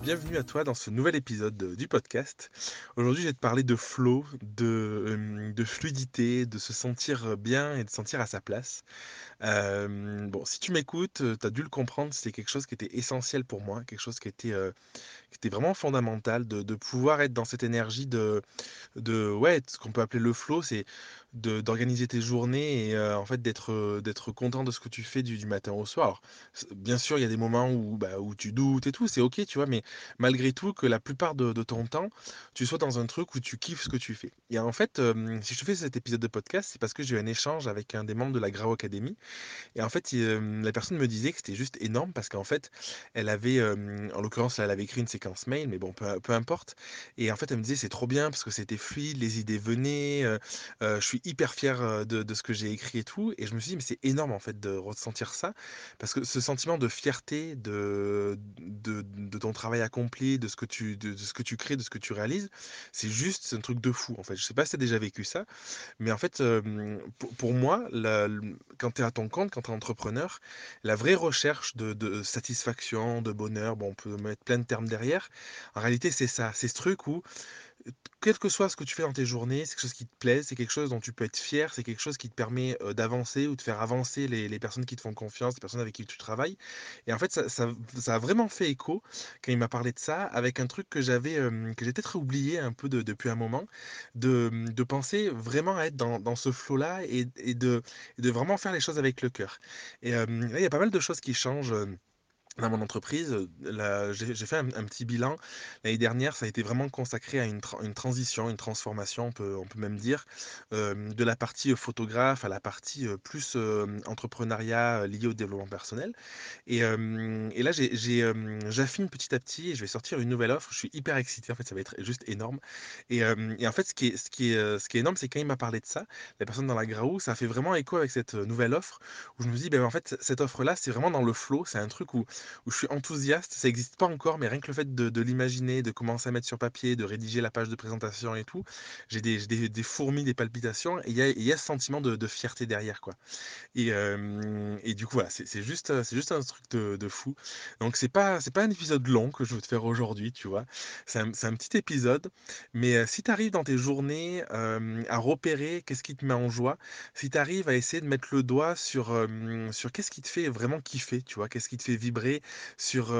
bienvenue à toi dans ce nouvel épisode de- du podcast. Aujourd'hui, je vais te parler de flow, de, euh, fluidité, de se sentir bien et de se sentir à sa place. Euh, bon, si tu m'écoutes, tu as dû le comprendre, c'est quelque chose qui était essentiel pour moi, quelque chose qui était, euh, qui était vraiment fondamental, de, de pouvoir être dans cette énergie de, de ouais, ce qu'on peut appeler le flow, c'est de- d'organiser tes journées et euh, en fait d'être euh, d'être content de ce que tu fais du, du matin au soir. Bien sûr, il y a des moments où, bah, où tu doutes et tout, c'est ok, tu vois, mais malgré tout, que la plupart de, de ton temps, tu sois dans un truc où tu kiffes ce que tu fais. Et en fait, euh, si je te fais cet épisode de podcast, c'est parce que j'ai eu un échange avec un des membres de la Grau Academy et en fait, la personne me disait que c'était juste énorme parce qu'en fait, elle avait, en l'occurrence, elle avait écrit une séquence mail, mais bon, peu peu importe et en fait, elle me disait: «C'est trop bien parce que c'était fluide, les idées venaient, heu, je suis hyper fier, de ce que j'ai écrit et tout» et je me suis dit: «Mais c'est énorme, en fait, de ressentir ça» parce que ce sentiment de fierté de de ton travail accompli, de ce que tu de ce que tu crées, de ce que tu réalises, c'est juste un truc de fou, en fait. Je sais pas si tu as déjà vécu ça? Mais en fait, pour moi, quand tu es à ton compte, quand tu es entrepreneur, la vraie recherche de satisfaction, de bonheur, bon, on peut mettre plein de termes derrière. En réalité, c'est ça, c'est ce truc où quel que soit ce que tu fais dans tes journées, c'est quelque chose qui te plaît, c'est quelque chose dont tu peux être fier, c'est quelque chose qui te permet, d'avancer ou de faire avancer les personnes qui te font confiance, les personnes avec qui tu travailles. Et en fait, ça a vraiment fait écho quand il m'a parlé de ça avec un truc que j'avais, que j'ai peut-être oublié un peu de depuis un moment, de, mmh, de penser vraiment à être dans ce flow-là et de vraiment faire les choses avec le cœur. Et il y a pas mal de choses qui changent, dans mon entreprise, j'ai fait un petit bilan. L'année dernière, ça a été vraiment consacré à une tran une transition, une transformation, on peut on peut même dire, de la partie, photographe à la partie, plus, entrepreneuriat, heu, lié au développement personnel et là, j'affine petit à petit et je vais sortir une nouvelle offre. Je suis hyper excité, en fait, ça va être juste énorme et en fait, ce qui est énorme, c'est quand il m'a parlé de ça, la personne dans la Graou, ça fait vraiment écho avec cette, nouvelle offre où je me dis: «Beh, en fait, cette offre-là, c'est vraiment dans le flow». C'est un truc où où je suis enthousiaste. Ça existe pas encore, mais rien que le fait de l'imaginer, de commencer à mettre sur papier, de rédiger la page de présentation et tout, j'ai des fourmis, des palpitations et il y a ce sentiment de fierté derrière, quoi. Et du coup, voilà, c'est juste, un truc de fou. Donc c'est pas pas un épisode long que je veux te faire aujourd'hui, tu vois? C'est un petit épisode, mais si tu arrives dans tes journées, à repérer qu'est-ce qui te met en joie, si tu arrives à essayer de mettre le doigt sur, sur qu'est-ce qui te fait vraiment kiffer, tu vois? Qu'est-ce qui te fait vibrer sur,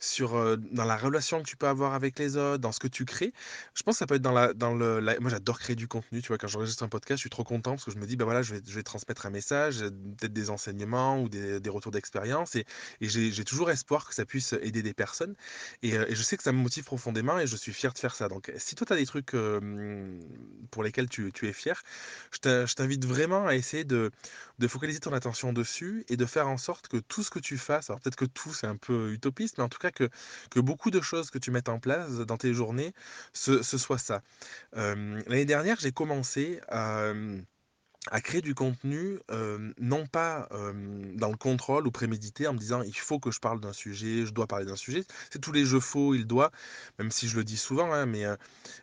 sur, dans la relation que tu peux avoir avec les autres, dans ce que tu crées. Je pense que ça peut être dans la dans le moi j'adore créer du contenu, tu vois? Quand j'enregistre un podcast, je suis trop content parce que je me dis: «Bah, voilà, je vais transmettre un message, peut-être des enseignements ou des des retours d'expérience» et et j'ai toujours espoir que ça puisse aider des personnes et je sais que ça me motive profondément et je suis fier de faire ça. Donc si toi tu as des trucs, pour lesquels tu tu es fier, je t'invite vraiment à essayer de de focaliser ton attention dessus et de faire en sorte que tout ce que tu fasses, alors peut-être que tout c'est un peu utopiste, mais en tout cas que beaucoup de choses que tu mettes en place dans tes journées, ce soit ça. L'année dernière, j'ai commencé à, à créer du contenu, non pas, dans le contrôle ou prémédité en me disant: «Il faut que je parle d'un sujet, je dois parler d'un sujet». C'est tous les «je», «faut», «il doit», même si je le dis souvent, hein, mais,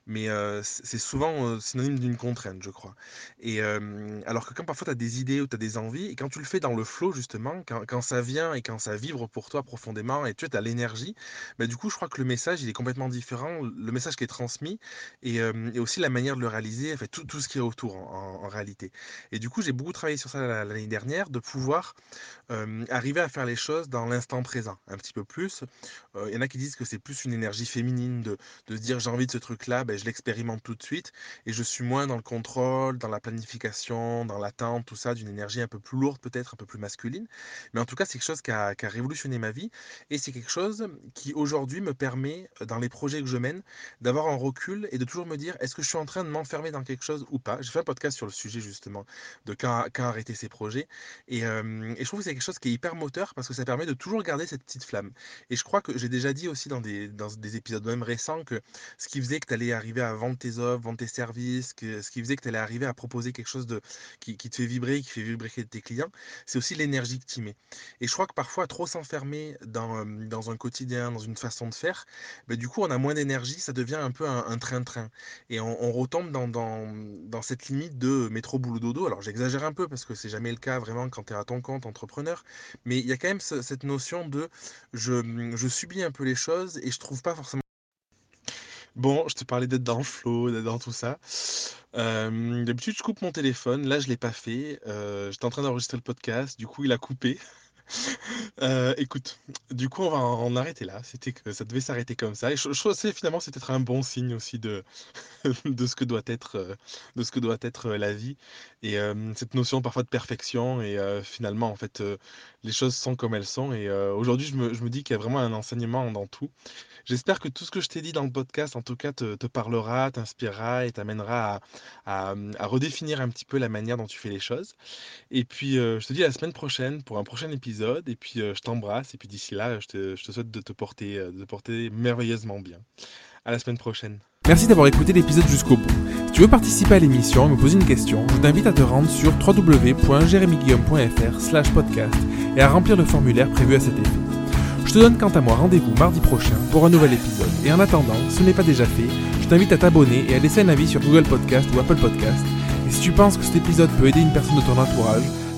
mais, c'est souvent, synonyme d'une contrainte, je crois. Et alors que quand parfois tu as des idées ou tu as des envies et quand tu le fais dans le flow justement, quand quand ça vient et quand ça vibre pour toi profondément et tu as l'énergie, bah, du coup, je crois que le message, il est complètement différent. Le message qui est transmis et et aussi la manière de le réaliser, en fait, tout tout ce qui est autour en réalité. Et du coup, j'ai beaucoup travaillé sur ça la l'année dernière, de pouvoir, arriver à faire les choses dans l'instant présent, un petit peu plus. Il y en a qui disent que c'est plus une énergie féminine de de se dire: «J'ai envie de ce truc-là, beh, je l'expérimente tout de suite» et je suis moins dans le contrôle, dans la planification, dans l'attente, tout ça, d'une énergie un peu plus lourde peut-être, un peu plus masculine. Mais en tout cas, c'est quelque chose qui a qui a révolutionné ma vie et c'est quelque chose qui aujourd'hui me permet, dans les projets que je mène, d'avoir un recul et de toujours me dire: «Est-ce que je suis en train de m'enfermer dans quelque chose ou pas?» j'ai fait un podcast sur le sujet justement de quand arrêter ses projets et je trouve que c'est quelque chose qui est hyper moteur parce que ça permet de toujours garder cette petite flamme et je crois que j'ai déjà dit aussi dans des épisodes même récents que ce qui faisait que tu allais arriver à vendre tes offres, vendre tes services, que ce qui faisait que tu allais arriver à proposer quelque chose de qui te fait vibrer, qui fait vibrer tes clients, c'est aussi l'énergie que tu mets et je crois que parfois trop s'enfermer dans, un quotidien, dans une façon de faire, beh, du coup on a moins d'énergie, ça devient un peu un train-train et on retombe dans dans cette limite de métro boulot Alors j'exagère un peu parce que c'est jamais le cas vraiment quand tu es à ton compte entrepreneur, mais il y a quand même cette notion de je, je subis un peu les choses et je trouve pas forcément Bon, je te parlais d'être dans le flow, d'être dans tout ça. D'habitude, je coupe mon téléphone. Là, je l'ai pas fait. Heu, j'étais en train d'enregistrer le podcast, du coup, il a coupé. Heu, écoute, du coup, on va en arrêter là. C'était que ça devait s'arrêter comme ça. Et je je que finalement, c'est peut-être un bon signe aussi de ce que doit être, être, heu, la vie. Et cette notion parfois de perfection et finalement, en fait, les choses sont comme elles sont. Et aujourd'hui, je me dis qu'il y a vraiment un enseignement dans tout. J'espère que tout ce que je t'ai dit dans le podcast, en tout cas, te parlera, t'inspirera et t'amènera à à, redéfinir un petit peu la manière dont tu fais les choses. Et puis, je te dis à la semaine prochaine pour un prochain épisode et puis, je t'embrasse et puis d'ici là, je te souhaite de te porter, de te porter merveilleusement bien. À la semaine prochaine. Merci d'avoir écouté l'épisode jusqu'au bout. Si tu veux participer à l'émission et me poser une question, je t'invite à te rendre sur www.jeremyguillaume.fr podcast et à remplir le formulaire prévu à cet effet. Je te donne quant à moi rendez-vous mardi prochain pour un nouvel épisode. Et en attendant, si ce n'est pas déjà fait, je t'invite à t'abonner et à laisser un avis sur Google Podcast ou Apple Podcast. Et si tu penses que cet épisode peut aider une personne de ton entourage,